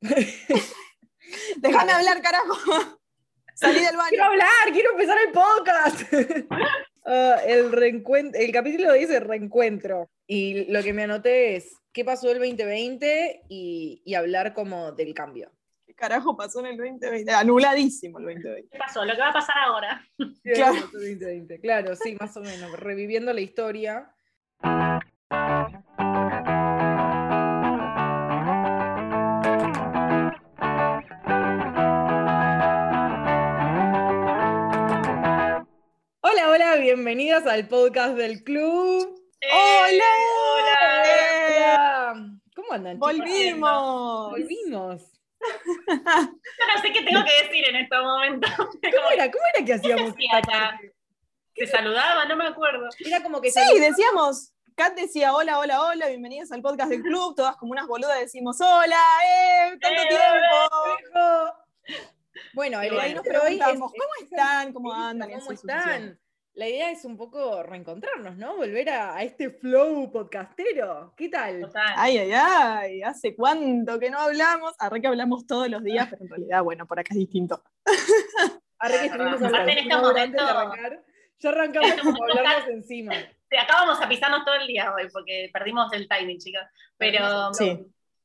Déjame hablar, carajo. Salí del baño. Quiero hablar, quiero empezar el podcast. Ah, el, el capítulo dice reencuentro. Y lo que me anoté es qué pasó el 2020 y, y hablar como del cambio. ¿Qué carajo pasó en el 2020? Anuladísimo el 2020. ¿Qué pasó? Lo que va a pasar ahora. Claro. 2020? claro, sí, más o menos. Reviviendo la historia. Bienvenidas al podcast del club. ¡Hola! ¡Hola! ¿Cómo andan? Volvimos. Volvimos. Yo no sé qué tengo que decir en este momento. ¿Cómo era? ¿Cómo era que hacíamos? ¿Se saludaba? No me acuerdo. Era como que Sí, decíamos, Kat decía hola, hola, hola, bienvenidos al podcast del club, todas como unas boludas decimos hola, eh, tanto eh, tiempo. Bueno, ahí nos preguntamos, ¿cómo están? ¿Cómo andan? ¿Cómo están? La idea es un poco reencontrarnos, ¿no? Volver a, este flow podcastero. ¿Qué tal? Ay, ay, ay, hace cuánto que no hablamos. Arre que hablamos todos los días, pero en realidad, bueno, por acá es distinto. Arre que estuvimos hablando. En este momento, arrancar, ya arrancamos como hablarnos encima. Sí, acá vamos a pisarnos todo el día hoy, porque perdimos el timing, chicos. Pero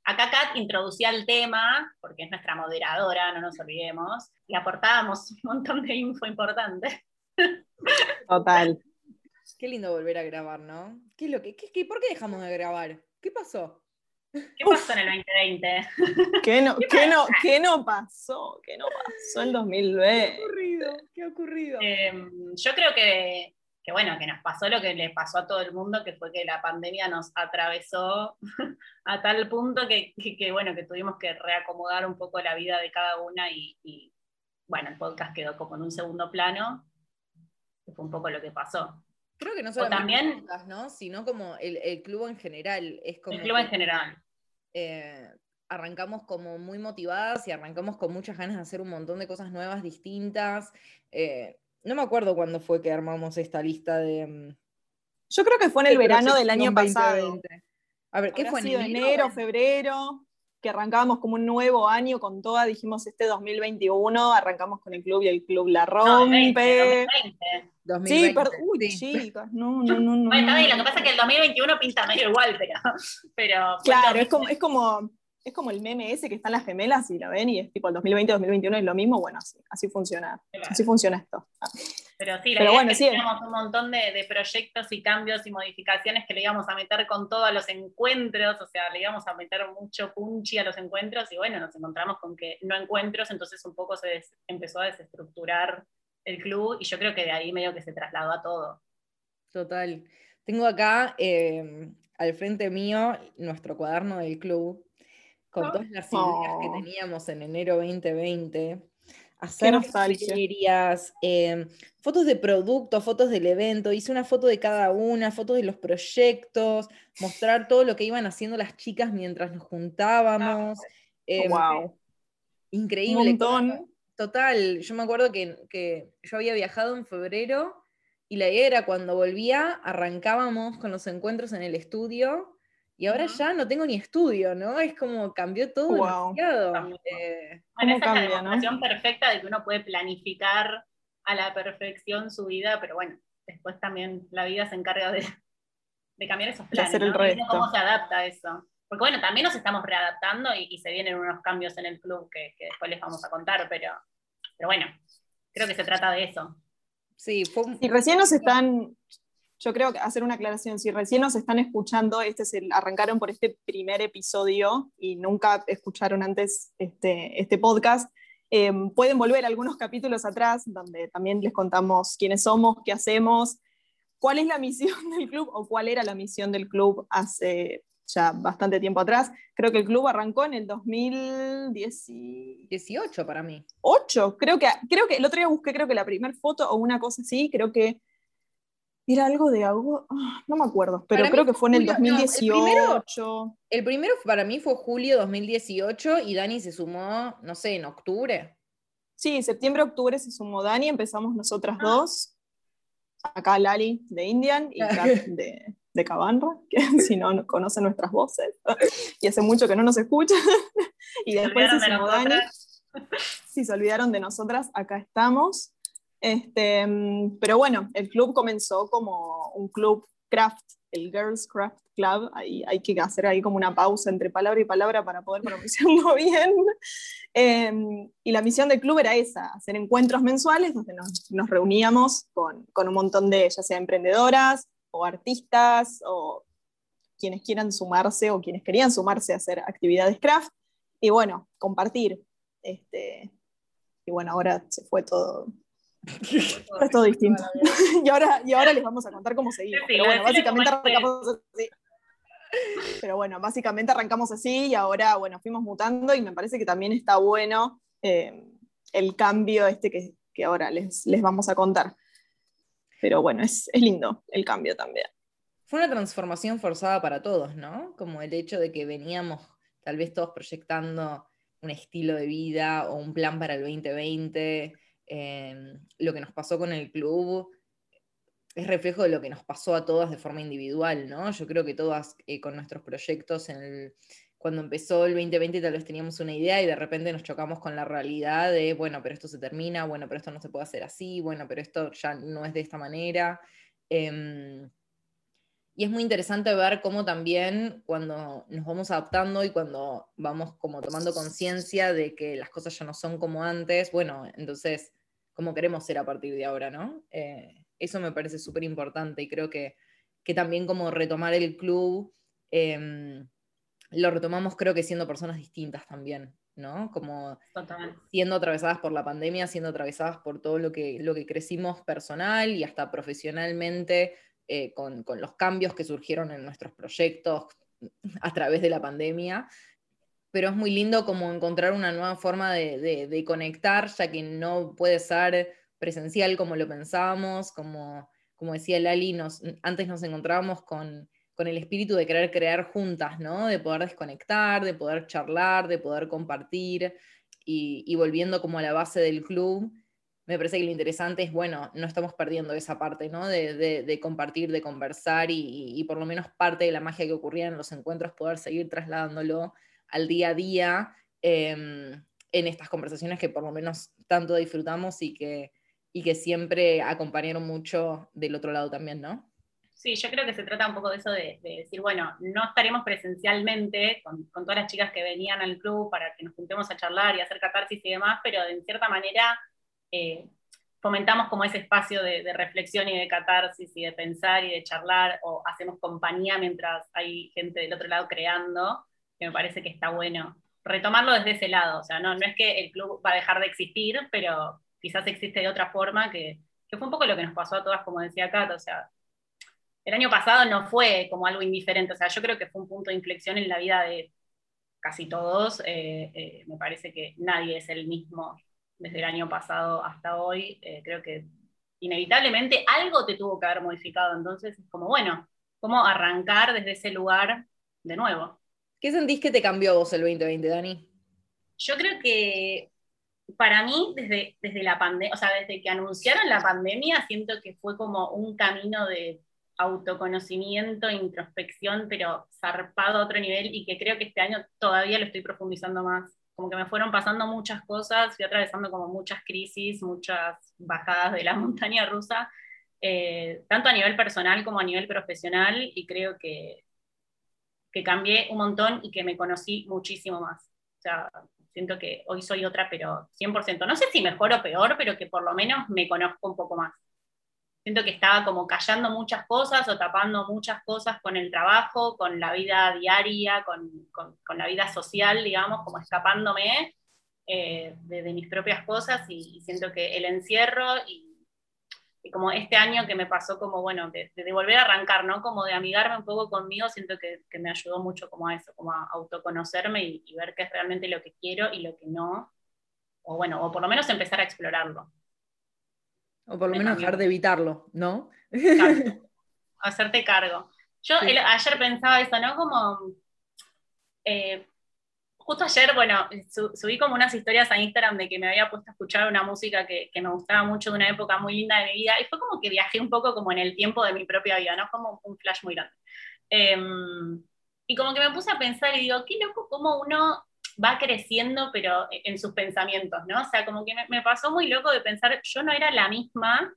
acá Kat introducía el tema, porque es nuestra moderadora, no nos olvidemos, y aportábamos un montón de info importante. Total. Qué lindo volver a grabar, ¿no? ¿Qué es lo que, qué, ¿Por qué dejamos de grabar? ¿Qué pasó? ¿Qué pasó en el 2020? ¿Qué no, ¿Qué, no, ¿Qué no pasó? ¿Qué no pasó en 2020? ¿Qué ha ocurrido? ¿Qué ha ocurrido? Em, yo creo que, que, bueno, que nos pasó lo que le pasó a todo el mundo, que fue que la pandemia nos atravesó a tal punto que, que bueno, que tuvimos que reacomodar un poco la vida de cada una y, y bueno, el podcast quedó como en un segundo plano fue un poco lo que pasó. Creo que no solo también, ¿no? sino como el, club en general. Es como el club en general. Eh, arrancamos como muy motivadas y arrancamos con muchas ganas de hacer un montón de cosas nuevas, distintas. Eh, no me acuerdo cuándo fue que armamos esta lista de... Mm, Yo creo que fue en el verano del año pasado. A ver, ¿qué fue en enero, febrero? Que arrancábamos como un nuevo año con toda, dijimos este 2021, arrancamos con el club y el club la rompe. 2020, Sí, perdón. Uy, chicas, no, no, no. no bueno, lo que pasa es que el 2021 pinta medio igual, pero. pero claro, es como, es como es como el meme ese que están las gemelas y lo ven y es tipo el 2020-2021 es lo mismo, bueno, así, así funciona, así funciona esto. Pero sí, la Pero bueno, es que teníamos un montón de, proyectos y cambios y modificaciones que le íbamos a meter con todos los encuentros, o sea, le íbamos a meter mucho punchi a los encuentros y bueno, nos encontramos con que no encuentros, entonces un poco se empezó a desestructurar el club y yo creo que de ahí medio que se trasladó a todo. Total. Tengo acá eh, al frente mío nuestro cuaderno del club con todas las ideas que oh. teníamos en enero 2020, hacer ferias, em, fotos de productos, fotos del evento, hice una foto de cada una, fotos de los proyectos, mostrar todo lo que iban haciendo las chicas mientras nos juntábamos. wow. Em, increíble. Total, yo me acuerdo que, que yo había viajado en febrero y la idea era cuando volvía, arrancábamos con los encuentros en el estudio y ahora ya no tengo ni estudio, ¿no? Es como cambió todo demasiado. Eh, bueno, esa es la demostración perfecta de que uno puede planificar a la perfección su vida, pero bueno, después también la vida se encarga de, cambiar esos planes. De hacer el ¿Cómo se adapta a eso? Porque bueno, también nos estamos readaptando y, se vienen unos cambios en el club que, después les vamos a contar, pero, pero bueno, creo que se trata de eso. Sí, fue Y recién nos están, yo creo que hacer una aclaración, si recién nos están escuchando, este es el, arrancaron por este primer episodio y nunca escucharon antes este, este podcast, eh, pueden volver algunos capítulos atrás donde también les contamos quiénes somos, qué hacemos, cuál es la misión del club o cuál era la misión del club hace ya bastante tiempo atrás. Creo que el club arrancó en el 2018 para mí. 8, creo que, creo que el otro día busqué creo que la primera foto o una cosa así, creo que era algo de algo, ah, no me acuerdo, pero creo que fue en el 2018. el, primero, para mí fue julio 2018 y Dani se sumó, no sé, en octubre. Sí, septiembre, octubre se sumó Dani, empezamos nosotras ah. dos. Acá Lali de Indian y Kat de, de Cabanra, que si no conocen nuestras voces, y hace mucho que no nos escuchan, y después se, Dani, si se olvidaron de nosotras, acá estamos. Este, pero bueno, el club comenzó como un club craft, el Girls Craft Club. Ahí hay que hacer ahí como una pausa entre palabra y palabra para poder pronunciarlo bien. Em, y la misión del club era esa, hacer encuentros mensuales donde nos, nos reuníamos con, con, un montón de, ya sea emprendedoras o artistas o quienes quieran sumarse o quienes querían sumarse a hacer actividades craft. Y bueno, compartir. Este, y bueno, ahora se fue todo es todo distinto. y, ahora, y ahora les vamos a contar cómo seguimos. Pero bueno, básicamente arrancamos así. Pero bueno, básicamente arrancamos así y ahora, bueno, fuimos mutando y me parece que también está bueno eh, el cambio este que, que ahora les, les, vamos a contar. Pero bueno, es, es lindo el cambio también. Fue una transformación forzada para todos, ¿no? Como el hecho de que veníamos tal vez todos proyectando un estilo de vida o un plan para el 2020 Em, lo que nos pasó con el club es reflejo de lo que nos pasó a todas de forma individual, ¿no? Yo creo que todas eh, con nuestros proyectos, cuando empezó el 2020 tal vez teníamos una idea y de repente nos chocamos con la realidad de, bueno, pero esto se termina, bueno, pero esto no se puede hacer así, bueno, pero esto ya no es de esta manera. Em, y es muy interesante ver cómo también cuando nos vamos adaptando y cuando vamos como tomando conciencia de que las cosas ya no son como antes, bueno, entonces, ¿cómo queremos ser a partir de ahora, no? Eh, eso me parece súper importante y creo que, también como retomar el club, em, lo retomamos creo que siendo personas distintas también, ¿no? Como siendo atravesadas por la pandemia, siendo atravesadas por todo lo que, lo que crecimos personal y hasta profesionalmente eh, con, los cambios que surgieron en nuestros proyectos a través de la pandemia. Pero es muy lindo como encontrar una nueva forma de, conectar, ya que no puede ser presencial como lo pensábamos, como, como decía Lali, nos, antes nos encontrábamos con, el espíritu de querer crear juntas, ¿no? De poder desconectar, de poder charlar, de poder compartir y, y volviendo como a la base del club, me parece que lo interesante es, bueno, no estamos perdiendo esa parte, ¿no? De, compartir, de conversar y, por lo menos parte de la magia que ocurría en los encuentros, poder seguir trasladándolo al día a día em, en estas conversaciones que por lo menos tanto disfrutamos y que, y que siempre acompañaron mucho del otro lado también, ¿no? Sí, yo creo que se trata un poco de eso de, decir, bueno, no estaremos presencialmente con, con, todas las chicas que venían al club para que nos juntemos a charlar y hacer catarsis y demás, pero en cierta manera eh, fomentamos como ese espacio de, reflexión y de catarsis y de pensar y de charlar, o hacemos compañía mientras hay gente del otro lado creando, que me parece que está bueno. Retomarlo desde ese lado, o sea, no, no es que el club va a dejar de existir, pero quizás existe de otra forma, que, fue un poco lo que nos pasó a todas, como decía Kat, o sea, el año pasado no fue como algo indiferente, o sea, yo creo que fue un punto de inflexión en la vida de casi todos, eh, eh, me parece que nadie es el mismo desde el año pasado hasta hoy, eh, creo que inevitablemente algo te tuvo que haber modificado. Entonces es como, bueno, ¿cómo arrancar desde ese lugar de nuevo? ¿Qué sentís que te cambió vos el 2020, Dani? Yo creo que para mí, desde, desde la pandemia, o sea, desde que anunciaron la pandemia, siento que fue como un camino de autoconocimiento, introspección, pero zarpado a otro nivel y que creo que este año todavía lo estoy profundizando más como que me fueron pasando muchas cosas, fui atravesando como muchas crisis, muchas bajadas de la montaña rusa, eh, tanto a nivel personal como a nivel profesional, y creo que, que cambié un montón y que me conocí muchísimo más. O sea, siento que hoy soy otra, pero 100%. No sé si mejor o peor, pero que por lo menos me conozco un poco más siento que estaba como callando muchas cosas o tapando muchas cosas con el trabajo, con la vida diaria, con, con, la vida social, digamos, como escapándome eh, de, mis propias cosas y, siento que el encierro y, como este año que me pasó como, bueno, de, de, volver a arrancar, ¿no? Como de amigarme un poco conmigo, siento que, que me ayudó mucho como a eso, como a autoconocerme y, y ver qué es realmente lo que quiero y lo que no, o bueno, o por lo menos empezar a explorarlo. O por lo menos dejar de evitarlo, ¿no? Hacerte cargo. Yo ayer pensaba eso, ¿no? Como, eh, justo ayer, bueno, subí como unas historias a Instagram de que me había puesto a escuchar una música que, me gustaba mucho de una época muy linda de mi vida y fue como que viajé un poco como en el tiempo de mi propia vida, ¿no? Como un flash muy grande. Em, y como que me puse a pensar y digo, qué loco cómo uno va creciendo, pero en sus pensamientos, ¿no? O sea, como que me, pasó muy loco de pensar, yo no era la misma,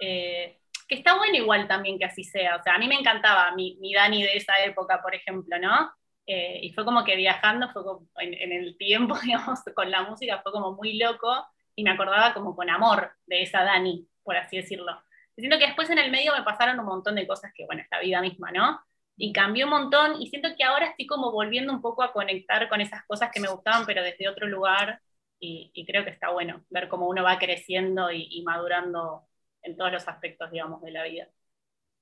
eh, que está bueno igual también que así sea. O sea, a mí me encantaba mi, mi Dani de esa época, por ejemplo, ¿no? Eh, y fue como que viajando, fue en, el tiempo, digamos, con la música, fue como muy loco y me acordaba como con amor de esa Dani, por así decirlo. siento que después en el medio me pasaron un montón de cosas que, bueno, es la vida misma, ¿no? Y cambió un montón y siento que ahora estoy como volviendo un poco a conectar con esas cosas que me gustaban, pero desde otro lugar. Y, creo que está bueno ver cómo uno va creciendo y, y madurando en todos los aspectos, digamos, de la vida.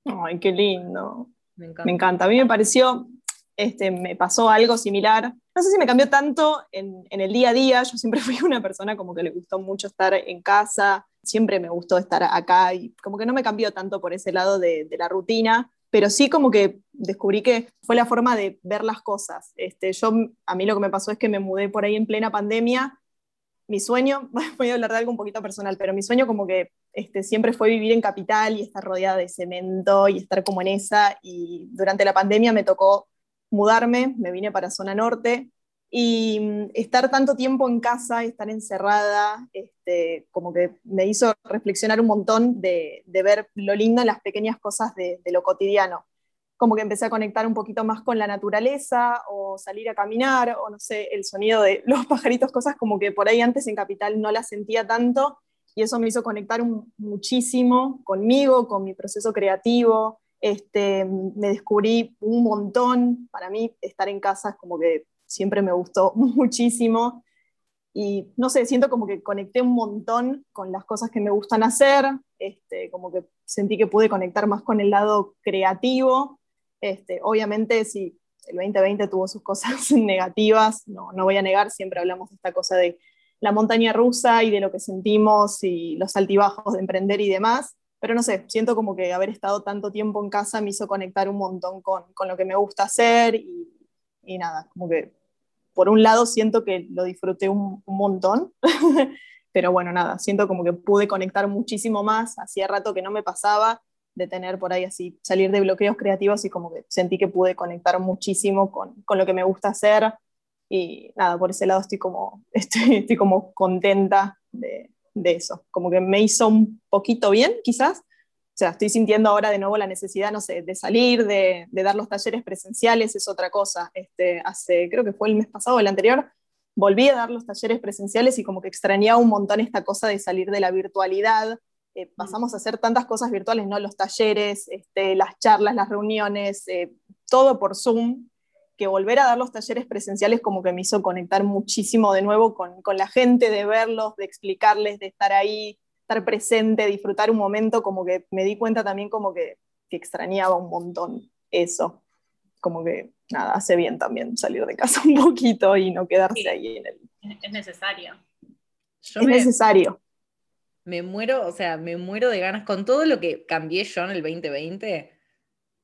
Ay, qué lindo. Me encanta. me encanta. A mí me pareció, este, me pasó algo similar. No sé si me cambió tanto en, el día a día, yo siempre fui una persona como que le gustó mucho estar en casa, siempre me gustó estar acá y como que no me cambió tanto por ese lado de, la rutina, pero sí como que descubrí que fue la forma de ver las cosas. Este, yo, a mí lo que me pasó es que me mudé por ahí en plena pandemia. Mi sueño, voy a hablar de algo un poquito personal, pero mi sueño como que este, siempre fue vivir en capital y estar rodeada de cemento y estar como en esa. Y durante la pandemia me tocó mudarme, me vine para zona norte y mm, estar tanto tiempo en casa, estar encerrada, este, como que me hizo reflexionar un montón de, ver lo lindo en las pequeñas cosas de, lo cotidiano. Como que empecé a conectar un poquito más con la naturaleza o salir a caminar o no sé, el sonido de los pajaritos, cosas como que por ahí antes en Capital no las sentía tanto y eso me hizo conectar muchísimo conmigo, con mi proceso creativo, este, me descubrí un montón. Para mí, estar en casa es como que siempre me gustó muchísimo. Y no sé, siento como que conecté un montón con las cosas que me gustan hacer. Este, como que sentí que pude conectar más con el lado creativo. Este, obviamente, si el 2020 tuvo sus cosas negativas, no, no voy a negar, siempre hablamos de esta cosa de la montaña rusa y de lo que sentimos y los altibajos de emprender y demás pero no sé, siento como que haber estado tanto tiempo en casa me hizo conectar un montón con, con lo que me gusta hacer y, nada, como que por un lado siento que lo disfruté un, un montón, pero bueno, nada, siento como que pude conectar muchísimo más, hacía rato que no me pasaba de tener por ahí así, salir de bloqueos creativos y como que sentí que pude conectar muchísimo con, con lo que me gusta hacer y nada, por ese lado estoy como, estoy, estoy como contenta de, de eso, como que me hizo un poquito bien, quizás. O sea, estoy sintiendo ahora de nuevo la necesidad, no sé, de salir, de, dar los talleres presenciales, es otra cosa. Este, hace, creo que fue el mes pasado, el anterior, volví a dar los talleres presenciales y como que extrañaba un montón esta cosa de salir de la virtualidad. Eh, mm. pasamos a hacer tantas cosas virtuales, ¿no? Los talleres, este, las charlas, las reuniones, eh, todo por Zoom, que volver a dar los talleres presenciales como que me hizo conectar muchísimo de nuevo con, con, la gente, de verlos, de explicarles, de estar ahí, estar presente, disfrutar un momento, como que me di cuenta también como que, que extrañaba un montón eso. Como que, nada, hace bien también salir de casa un poquito y no quedarse ahí en el... Es necesario. es necesario. Me muero, o sea, me muero de ganas con todo lo que cambié yo en el 2020,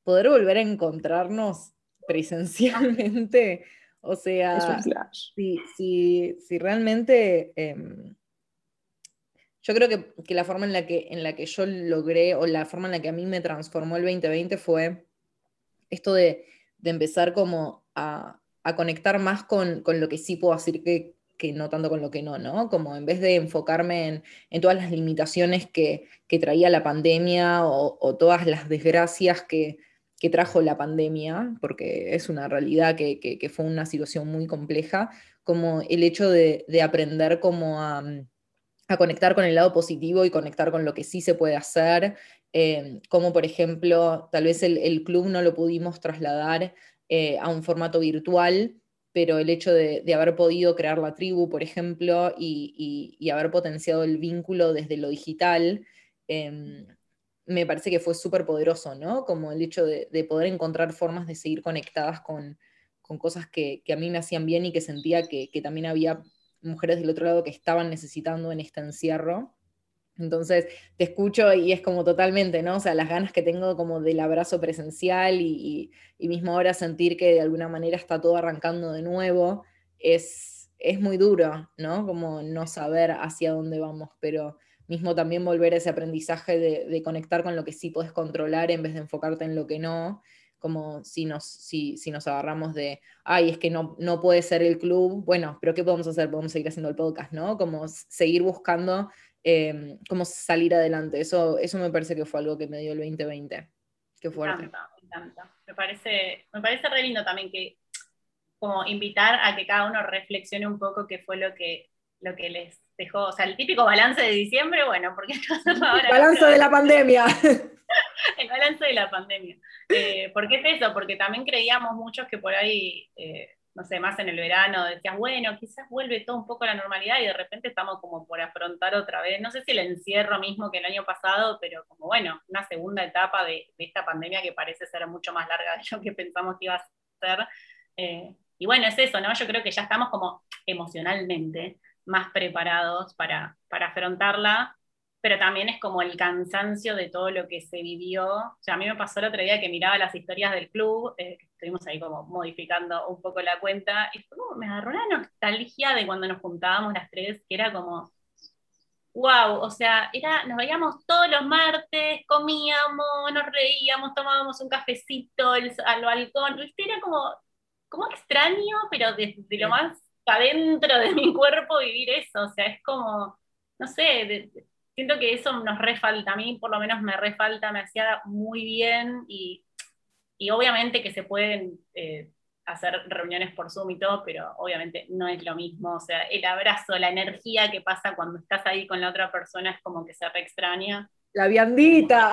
poder volver a encontrarnos presencialmente. O sea, si, si, realmente... Em, yo creo que, la forma en la que, en la que yo logré, o la forma en la que a mí me transformó el 2020 fue esto de, empezar como a, conectar más con, lo que sí puedo hacer que, que, no tanto con lo que no, ¿no? Como en vez de enfocarme en, todas las limitaciones que, traía la pandemia o todas las desgracias que, que trajo la pandemia, porque es una realidad que, fue una situación muy compleja, como el hecho de, aprender como a, conectar con el lado positivo y conectar con lo que sí se puede hacer, eh, como por ejemplo, tal vez el, club no lo pudimos trasladar eh, a un formato virtual, pero el hecho de, haber podido crear la tribu, por ejemplo, y, haber potenciado el vínculo desde lo digital, em, me parece que fue súper poderoso, ¿no? Como el hecho de, poder encontrar formas de seguir conectadas con, cosas que, a mí me hacían bien y que sentía que, también había mujeres del otro lado que estaban necesitando en este encierro. Entonces te escucho y es como totalmente, ¿no? O sea, las ganas que tengo como del abrazo presencial y, mismo ahora sentir que de alguna manera está todo arrancando de nuevo. es, es muy duro, ¿no? Como no saber hacia dónde vamos, pero mismo también volver a ese aprendizaje de, conectar con lo que sí puedes controlar en vez de enfocarte en lo que no, como si nos, si, si nos agarramos de, ay, es que no, no puede ser el club, bueno, pero ¿qué podemos hacer? Podemos seguir haciendo el podcast, ¿no? Como seguir buscando eh, cómo salir adelante. Eso, eso me parece que fue algo que me dio el 2020. Qué fuerte. Me encanta, me encanta. Me parece, me parece re lindo también que como invitar a que cada uno reflexione un poco qué fue lo que, lo que les dejó, o sea, el típico balance de diciembre, bueno, porque ahora. balance de la pandemia. el balance de la pandemia. Eh, ¿Por qué es eso? Porque también creíamos muchos que por ahí, eh, no sé, más en el verano, decías, bueno, quizás vuelve todo un poco a la normalidad y de repente estamos como por afrontar otra vez, no sé si el encierro mismo que el año pasado, pero como bueno, una segunda etapa de, esta pandemia que parece ser mucho más larga de lo que pensamos que iba a ser. Eh, y bueno, es eso, ¿no? Yo creo que ya estamos como emocionalmente más preparados para, para afrontarla, pero también es como el cansancio de todo lo que se vivió. O sea, a mí me pasó el otro día que miraba las historias del club, eh, estuvimos ahí como modificando un poco la cuenta, y como, me agarró una nostalgia de cuando nos juntábamos las tres, que era como, wow, o sea, era, nos veíamos todos los martes, comíamos, nos reíamos, tomábamos un cafecito al balcón, era como, como extraño, pero desde lo más adentro de mi cuerpo vivir eso, o sea, es como, no sé, siento que eso nos refalta, a mí por lo menos me refalta, me hacía muy bien y, obviamente que se pueden eh, hacer reuniones por Zoom y todo, pero obviamente no es lo mismo, o sea, el abrazo, la energía que pasa cuando estás ahí con la otra persona es como que se re extraña. La viandita.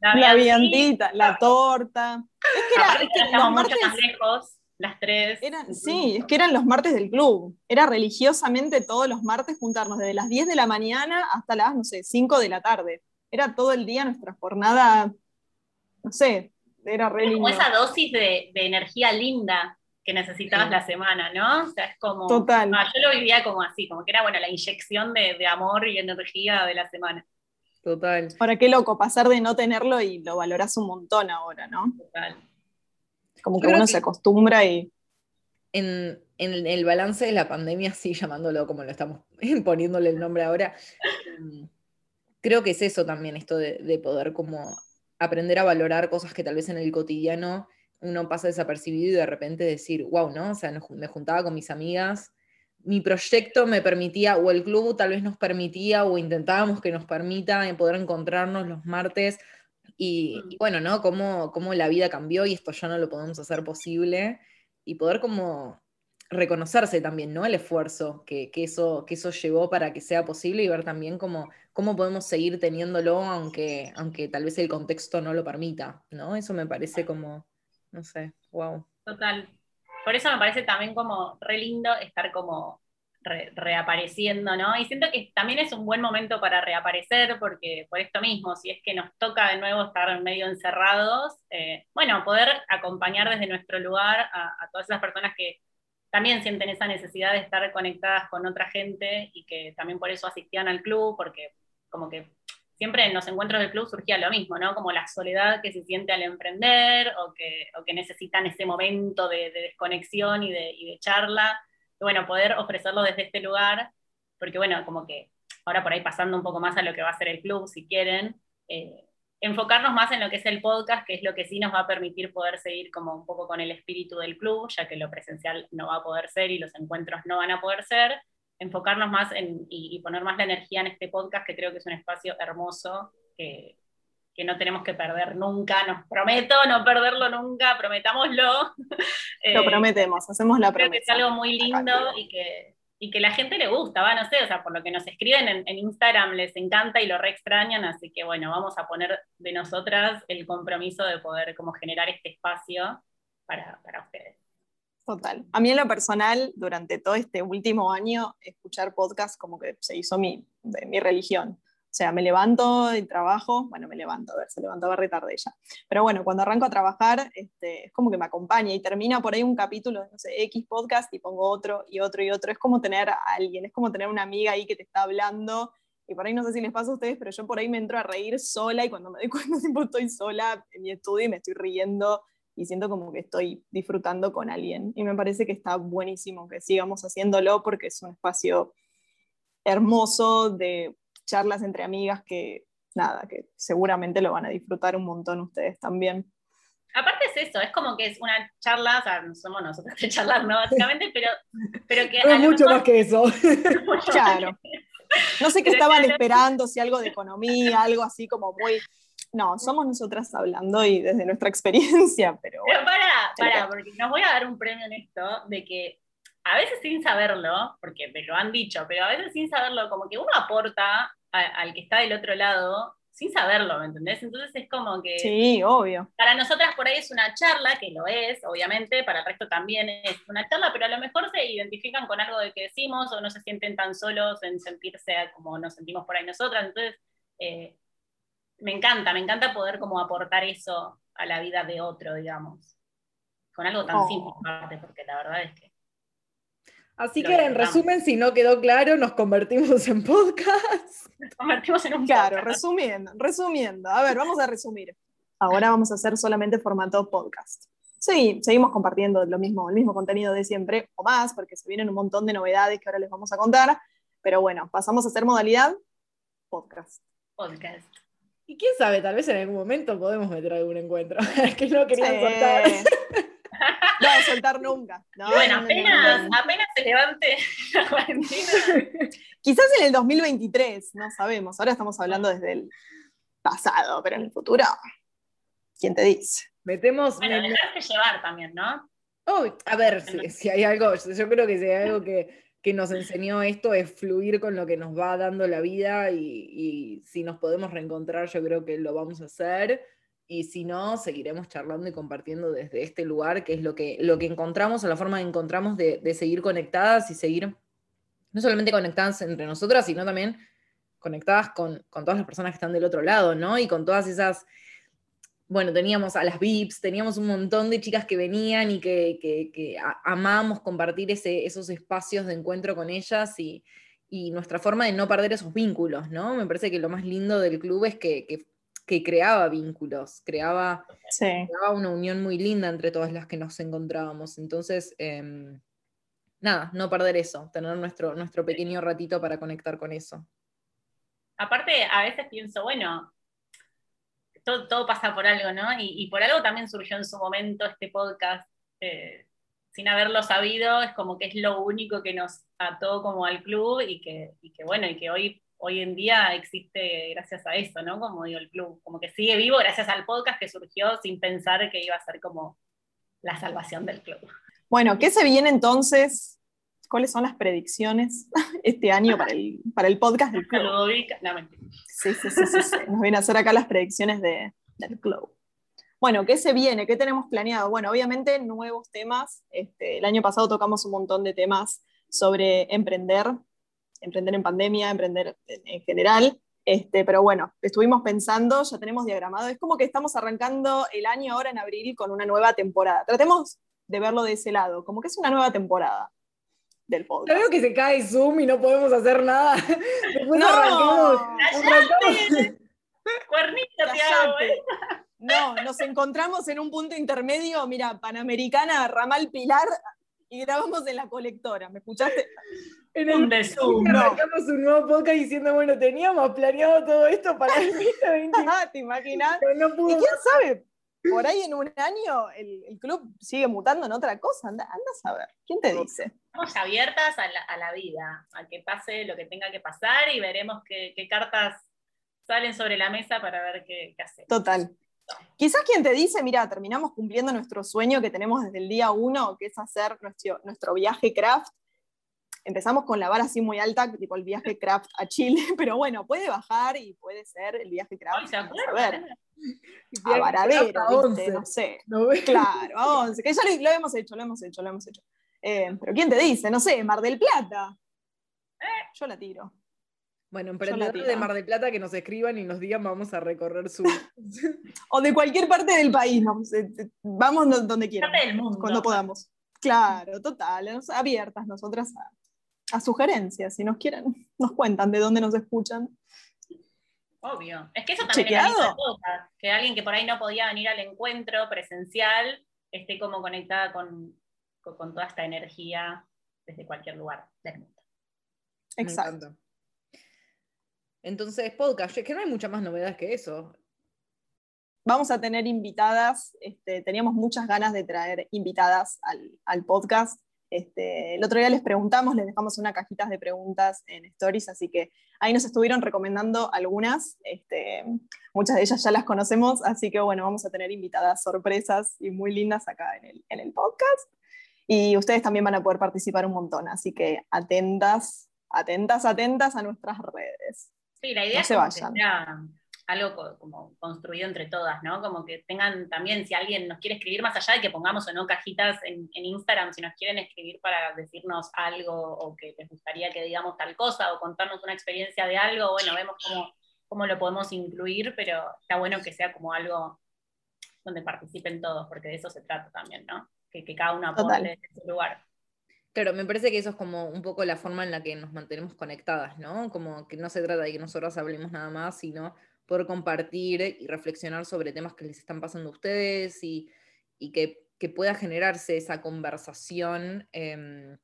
La viandita, la, torta. Es que, era, mucho más lejos las tres. sí, es que eran los martes del club. Era religiosamente todos los martes juntarnos desde las 10 de la mañana hasta las, no sé, 5 de la tarde. Era todo el día nuestra jornada, no sé, era re Como esa dosis de, energía linda que necesitabas la semana, ¿no? O sea, es como... Total. Ah, yo lo vivía como así, como que era, bueno, la inyección de, de amor y energía de la semana. Total. Ahora qué loco, pasar de no tenerlo y lo valoras un montón ahora, ¿no? Total. Como que uno se acostumbra y... En, el balance de la pandemia, sí, llamándolo como lo estamos poniéndole el nombre ahora, em, creo que es eso también, esto de, poder como aprender a valorar cosas que tal vez en el cotidiano uno pasa desapercibido y de repente decir, wow, ¿no? O sea, me juntaba con mis amigas, mi proyecto me permitía, o el club tal vez nos permitía, o intentábamos que nos permita poder encontrarnos los martes y, bueno, ¿no? Cómo, cómo, la vida cambió y esto ya no lo podemos hacer posible y poder como reconocerse también, ¿no? El esfuerzo que, que, eso, que eso llevó para que sea posible y ver también cómo, cómo podemos seguir teniéndolo aunque, aunque tal vez el contexto no lo permita, ¿no? Eso me parece como, no sé, wow. Total. Por eso me parece también como re lindo estar como reapareciendo, ¿no? Y siento que también es un buen momento para reaparecer, porque por esto mismo, si es que nos toca de nuevo estar medio encerrados, eh, bueno, poder acompañar desde nuestro lugar a, todas esas personas que también sienten esa necesidad de estar conectadas con otra gente y que también por eso asistían al club, porque como que siempre en los encuentros del club surgía lo mismo, ¿no? Como la soledad que se siente al emprender o que, que necesitan ese momento de, desconexión y de, y de charla bueno, poder ofrecerlo desde este lugar, porque bueno, como que ahora por ahí pasando un poco más a lo que va a ser el club, si quieren, eh, enfocarnos más en lo que es el podcast, que es lo que sí nos va a permitir poder seguir como un poco con el espíritu del club, ya que lo presencial no va a poder ser y los encuentros no van a poder ser, enfocarnos más en, y, poner más la energía en este podcast, que creo que es un espacio hermoso, que, que no tenemos que perder nunca, nos prometo no perderlo nunca, prometámoslo. Lo eh, prometemos, hacemos la promesa. Creo que es algo muy lindo y que, y que la gente le gusta, va, no sé, o sea, por lo que nos escriben en, Instagram les encanta y lo re extrañan, así que bueno, vamos a poner de nosotras el compromiso de poder como generar este espacio para, para ustedes. Total. A mí en lo personal, durante todo este último año, escuchar podcast como que se hizo mi, de mi religión. O sea, me levanto y trabajo, bueno, me levanto, a ver, se levantaba re tarde ya. Pero bueno, cuando arranco a trabajar, este, es como que me acompaña y termina por ahí un capítulo, no sé, X podcast y pongo otro y otro y otro. Es como tener a alguien, es como tener una amiga ahí que te está hablando. Y por ahí no sé si les pasa a ustedes, pero yo por ahí me entro a reír sola y cuando me doy cuenta, tiempo estoy sola en mi estudio y me estoy riendo y siento como que estoy disfrutando con alguien. Y me parece que está buenísimo que sigamos haciéndolo porque es un espacio hermoso de charlas entre amigas que, nada, que seguramente lo van a disfrutar un montón ustedes también. Aparte es eso, es como que es una charla, o sea, no somos nosotros de charlar, ¿no? Básicamente, pero, pero que... Es mucho más que eso. claro. No sé qué estaban esperando, si algo de economía, algo así como muy... No, somos nosotras hablando y desde nuestra experiencia, pero... Bueno, pero para, para, porque nos voy a dar un premio en esto, de que a veces sin saberlo, porque me lo han dicho, pero a veces sin saberlo, como que uno aporta al que está del otro lado sin saberlo, ¿me entendés? Entonces es como que... Sí, obvio. Para nosotras por ahí es una charla, que lo es, obviamente, para el resto también es una charla, pero a lo mejor se identifican con algo de que decimos o no se sienten tan solos en sentirse como nos sentimos por ahí nosotras. Entonces, eh, me encanta, me encanta poder como aportar eso a la vida de otro, digamos. Con algo tan oh. simple, porque la verdad es que Así que en resumen, si no quedó claro, nos convertimos en podcast. Nos convertimos en un Claro, resumiendo, resumiendo. A ver, vamos a resumir. Ahora vamos a hacer solamente formato podcast. Sí, seguimos compartiendo lo mismo, el mismo contenido de siempre, o más, porque se vienen un montón de novedades que ahora les vamos a contar. Pero bueno, pasamos a hacer modalidad podcast. Podcast. Y quién sabe, tal vez en algún momento podemos meter algún encuentro. es que no quería soltar. No, soltar nunca. bueno, apenas, apenas se levante la cuarentena. Quizás en el 2023, no sabemos. Ahora estamos hablando desde el pasado, pero en el futuro, ¿quién te dice? Metemos. Bueno, dejarse llevar también, ¿no? a ver, si, hay algo, yo creo que si hay algo que, que, nos enseñó esto es fluir con lo que nos va dando la vida y, y si nos podemos reencontrar, yo creo que lo vamos a hacer y si no, seguiremos charlando y compartiendo desde este lugar, que es lo que, lo que encontramos, o la forma que encontramos de, seguir conectadas y seguir no solamente conectadas entre nosotras, sino también conectadas con, todas las personas que están del otro lado, ¿no? Y con todas esas, bueno, teníamos a las VIPs, teníamos un montón de chicas que venían y que, que, amamos compartir ese, esos espacios de encuentro con ellas y, y, nuestra forma de no perder esos vínculos, ¿no? Me parece que lo más lindo del club es que, que que creaba vínculos, creaba, una unión muy linda entre todas las que nos encontrábamos. Entonces, em, nada, no perder eso, tener nuestro, nuestro pequeño ratito para conectar con eso. Aparte, a veces pienso, bueno, todo, pasa por algo, ¿no? Y, por algo también surgió en su momento este podcast. Eh, sin haberlo sabido, es como que es lo único que nos ató como al club y que, y que bueno, y que hoy hoy en día existe gracias a eso, ¿no? Como digo, el club, como que sigue vivo gracias al podcast que surgió sin pensar que iba a ser como la salvación del club. Bueno, ¿qué se viene entonces? ¿Cuáles son las predicciones este año para el, para el podcast del club? No, mentira. Sí, sí, sí, sí, Nos vienen a hacer acá las predicciones de, del club. Bueno, ¿qué se viene? ¿Qué tenemos planeado? Bueno, obviamente nuevos temas. Este, el año pasado tocamos un montón de temas sobre emprender, emprender en pandemia, emprender en, general. Este, pero bueno, estuvimos pensando, ya tenemos diagramado, es como que estamos arrancando el año ahora en abril con una nueva temporada. Tratemos de verlo de ese lado, como que es una nueva temporada del podcast. Creo que se cae Zoom y no podemos hacer nada. no, arrancamos, Cuernito te ¿eh? No, nos encontramos en un punto intermedio, mira, Panamericana, Ramal Pilar, y grabamos en la colectora. ¿Me escuchaste? En el de Zoom. Arrancamos un nuevo podcast diciendo, bueno, teníamos planeado todo esto para el 2020. ah, ¿te imaginas? y quién sabe, por ahí en un año el, club sigue mutando en otra cosa. Anda, a saber. ¿Quién te dice? Estamos abiertas a la, vida, a que pase lo que tenga que pasar y veremos qué, cartas salen sobre la mesa para ver qué, qué hacemos. Total. Quizás quien te dice, mira, terminamos cumpliendo nuestro sueño que tenemos desde el día uno, que es hacer nuestro, nuestro viaje craft empezamos con la vara así muy alta, tipo el viaje craft a Chile, pero bueno, puede bajar y puede ser el viaje craft. a ver. A Varadero, no sé. claro, a 11, que ya lo, hemos hecho, lo hemos hecho, lo hemos hecho. Eh, pero ¿quién te dice? No sé, Mar del Plata. Eh, yo la tiro. Bueno, emprendedores de Mar del Plata que nos escriban y nos digan vamos a recorrer su... o de cualquier parte del país, eh, vamos donde quieran, cuando podamos. Claro, total, abiertas nosotras a, a sugerencias, si nos quieren, nos cuentan de dónde nos escuchan. Obvio. Es que eso también es cosa, que alguien que por ahí no podía venir al encuentro presencial esté como conectada con, toda esta energía desde cualquier lugar del mundo. Exacto. Entonces, podcast, es que no hay muchas más novedades que eso. Vamos a tener invitadas, este, teníamos muchas ganas de traer invitadas al podcast. Este, el otro día les preguntamos, les dejamos una cajita de preguntas en Stories, así que ahí nos estuvieron recomendando algunas. Este, muchas de ellas ya las conocemos, así que bueno, vamos a tener invitadas sorpresas y muy lindas acá en el, en el podcast. Y ustedes también van a poder participar un montón, así que atentas, atentas, atentas a nuestras redes. Sí, la idea es se vayan algo como construido entre todas, ¿no? Como que tengan también, si alguien nos quiere escribir más allá de que pongamos o no cajitas en, Instagram, si nos quieren escribir para decirnos algo o que les gustaría que digamos tal cosa o contarnos una experiencia de algo, bueno, vemos cómo, cómo lo podemos incluir, pero está bueno que sea como algo donde participen todos, porque de eso se trata también, ¿no? Que, que cada uno aporte en su lugar. Claro, me parece que eso es como un poco la forma en la que nos mantenemos conectadas, ¿no? Como que no se trata de que nosotros hablemos nada más, sino poder compartir y reflexionar sobre temas que les están pasando a ustedes y, que, pueda generarse esa conversación em,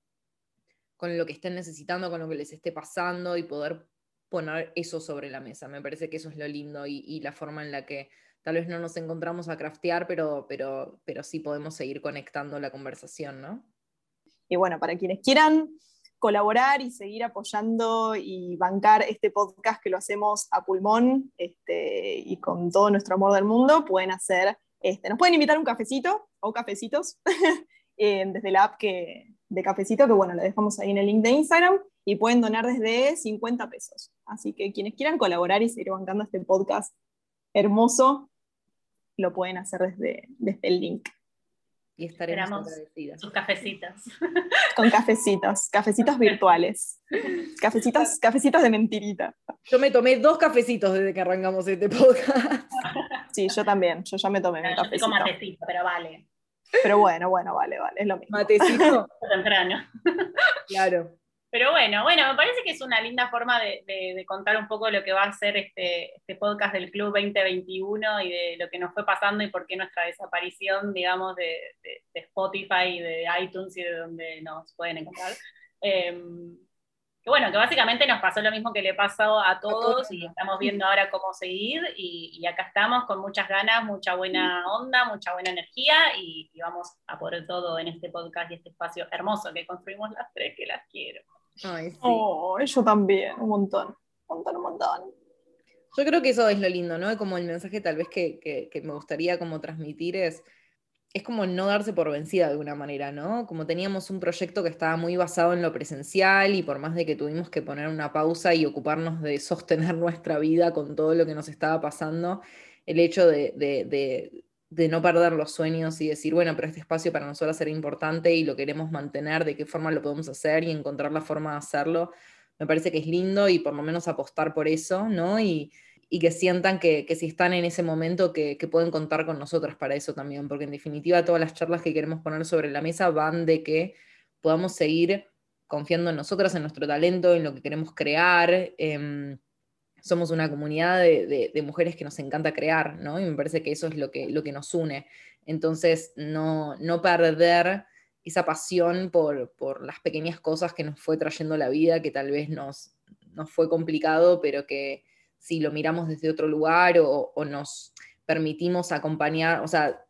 con lo que estén necesitando, con lo que les esté pasando y poder poner eso sobre la mesa. Me parece que eso es lo lindo y, la forma en la que tal vez no nos encontramos a craftear, pero, pero, pero sí podemos seguir conectando la conversación, ¿no? Y bueno, para quienes quieran colaborar y seguir apoyando y bancar este podcast que lo hacemos a pulmón este, y con todo nuestro amor del mundo, pueden hacer, este, nos pueden invitar un cafecito o cafecitos desde la app que, de cafecito, que bueno, lo dejamos ahí en el link de Instagram, y pueden donar desde 50 pesos. Así que quienes quieran colaborar y seguir bancando este podcast hermoso, lo pueden hacer desde, desde el link y estaremos agradecidas. Sus cafecitos. Con cafecitos, cafecitos virtuales. Cafecitos, cafecitos de mentirita. Yo me tomé dos cafecitos desde que arrancamos este podcast. Sí, yo también, yo ya me tomé mi cafecito. Yo matecito, pero vale. Pero bueno, bueno, vale, vale, es lo mismo. Matecito. Temprano. Claro. Pero bueno, bueno, me parece que es una linda forma de, contar un poco lo que va a ser este, este, podcast del Club 2021 y de lo que nos fue pasando y por qué nuestra desaparición, digamos, de, Spotify y de iTunes y de donde nos pueden encontrar. Em, que bueno, que básicamente nos pasó lo mismo que le pasó a todos y estamos viendo ahora cómo seguir y, acá estamos con muchas ganas, mucha buena onda, mucha buena energía y, y vamos a poner todo en este podcast y este espacio hermoso que construimos las tres que las quiero. Ay, sí. Oh, yo también, un montón, un montón, un montón. Yo creo que eso es lo lindo, ¿no? Como el mensaje tal vez que, me gustaría como transmitir es, es como no darse por vencida de alguna manera, ¿no? Como teníamos un proyecto que estaba muy basado en lo presencial y por más de que tuvimos que poner una pausa y ocuparnos de sostener nuestra vida con todo lo que nos estaba pasando, el hecho de, de no perder los sueños y decir, bueno, pero este espacio para nosotros era importante y lo queremos mantener, de qué forma lo podemos hacer y encontrar la forma de hacerlo, me parece que es lindo y por lo menos apostar por eso, ¿no? Y, que sientan que, si están en ese momento, que, pueden contar con nosotros para eso también, porque en definitiva todas las charlas que queremos poner sobre la mesa van de que podamos seguir confiando en nosotras, en nuestro talento, en lo que queremos crear. Em, somos una comunidad de, mujeres que nos encanta crear, ¿no? Y me parece que eso es lo que, lo que nos une. Entonces, no, no perder esa pasión por, las pequeñas cosas que nos fue trayendo la vida, que tal vez nos, nos fue complicado, pero que si lo miramos desde otro lugar o, nos permitimos acompañar, o sea,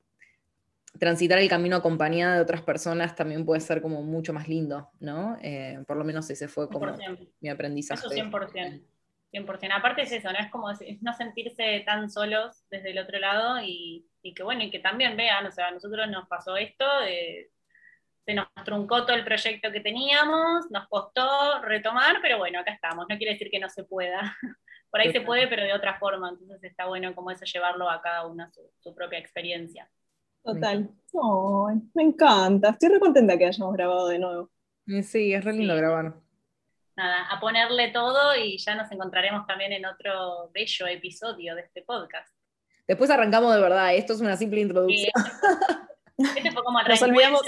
transitar el camino acompañada de otras personas también puede ser como mucho más lindo, ¿no? Eh, por lo menos ese fue como mi aprendizaje. Eso 100%. 100%. Aparte es eso, ¿no? Es como no sentirse tan solos desde el otro lado y, que bueno, y que también vean, o sea, a nosotros nos pasó esto, se nos truncó todo el proyecto que teníamos, nos costó retomar, pero bueno, acá estamos, no quiere decir que no se pueda. Por ahí se puede, pero de otra forma, entonces está bueno como eso llevarlo a cada uno su, su propia experiencia. Total. me encanta, estoy re contenta que hayamos grabado de nuevo. Sí, es re lindo grabar nada, a ponerle todo y ya nos encontraremos también en otro bello episodio de este podcast. Después arrancamos de verdad, esto es una simple introducción. este fue como el Nos olvidamos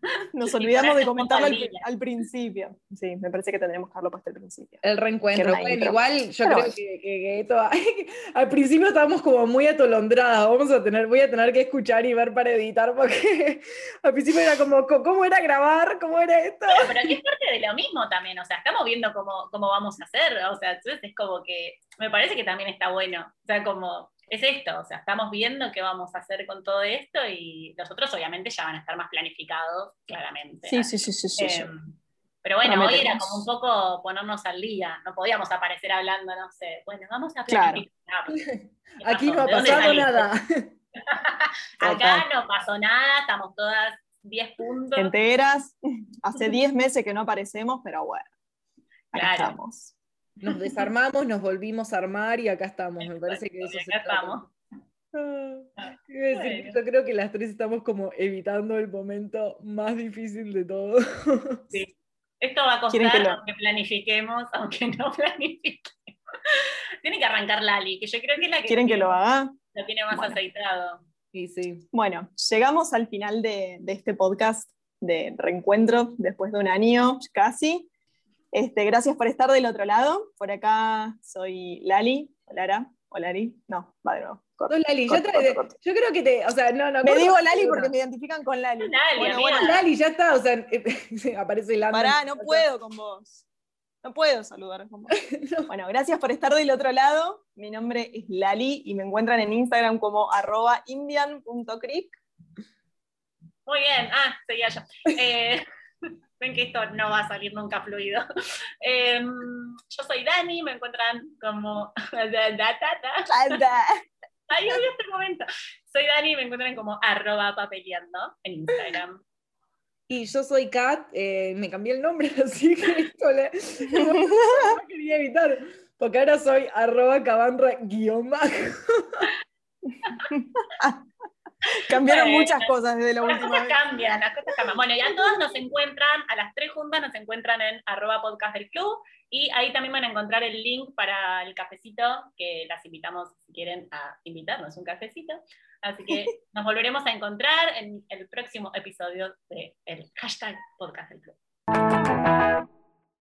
de comentarlo al, principio. Sí, me parece que tendremos que hacerlo hasta el principio. El reencuentro. igual yo creo que, al principio estábamos como muy atolondradas. Vamos a tener, voy a tener que escuchar y ver para editar porque al principio era como, ¿cómo era grabar? ¿Cómo era esto? pero aquí es parte de lo mismo también. O sea, estamos viendo cómo, cómo vamos a hacer. O sea, entonces es como que me parece que también está bueno. O sea, como es esto, o sea, estamos viendo qué vamos a hacer con todo esto y nosotros obviamente ya van a estar más planificados, claramente. Sí, sí, sí, sí. Em, pero bueno, hoy era como un poco ponernos al día, no podíamos aparecer hablando, no sé, bueno, vamos a planificar. Aquí no ha pasado nada. Acá no pasó nada, estamos todas 10 puntos. Enteras, hace 10 meses que no aparecemos, pero bueno, acá estamos nos desarmamos, nos volvimos a armar y acá estamos. Me parece que eso se estamos. Ah, yo creo que las tres estamos como evitando el momento más difícil de todo. Sí. Esto va a costar que aunque planifiquemos, aunque no planifiquemos. Tiene que arrancar Lali, que yo creo que es la que, ¿Quieren que lo haga? Lo tiene más aceitado. Sí, sí. Bueno, llegamos al final de, de este podcast de reencuentro después de un año casi. Este, gracias por estar del otro lado. Por acá soy Lali. O Lara. O Lali. No, va de nuevo. Lali. yo, creo que te. O sea, no, no. Me digo Lali porque me identifican con Lali. Lali bueno, bueno, Lali, ya está. O sea, aparece Lali. Pará, no puedo con vos. No puedo saludar con vos. Bueno, gracias por estar del otro lado. Mi nombre es Lali y me encuentran en Instagram como arroba indian.cric. Muy bien. Ah, seguía yo. Eh, ven que esto no va a salir nunca fluido. Em, yo soy Dani, me encuentran como... Ay, odio este momento. Soy Dani, me encuentran como arroba papeleando en Instagram. Y yo soy Kat, eh, me cambié el nombre, así que esto le, no quería evitar, porque ahora soy arroba cabanra guion bajo. Cambiaron muchas cosas desde la última cosas cambian, las cosas cambian. Bueno, ya todas nos encuentran, a las tres juntas nos encuentran en arroba podcast del club y ahí también van a encontrar el link para el cafecito, que las invitamos si quieren a invitarnos un cafecito. Así que nos volveremos a encontrar en el próximo episodio del hashtag podcast del club.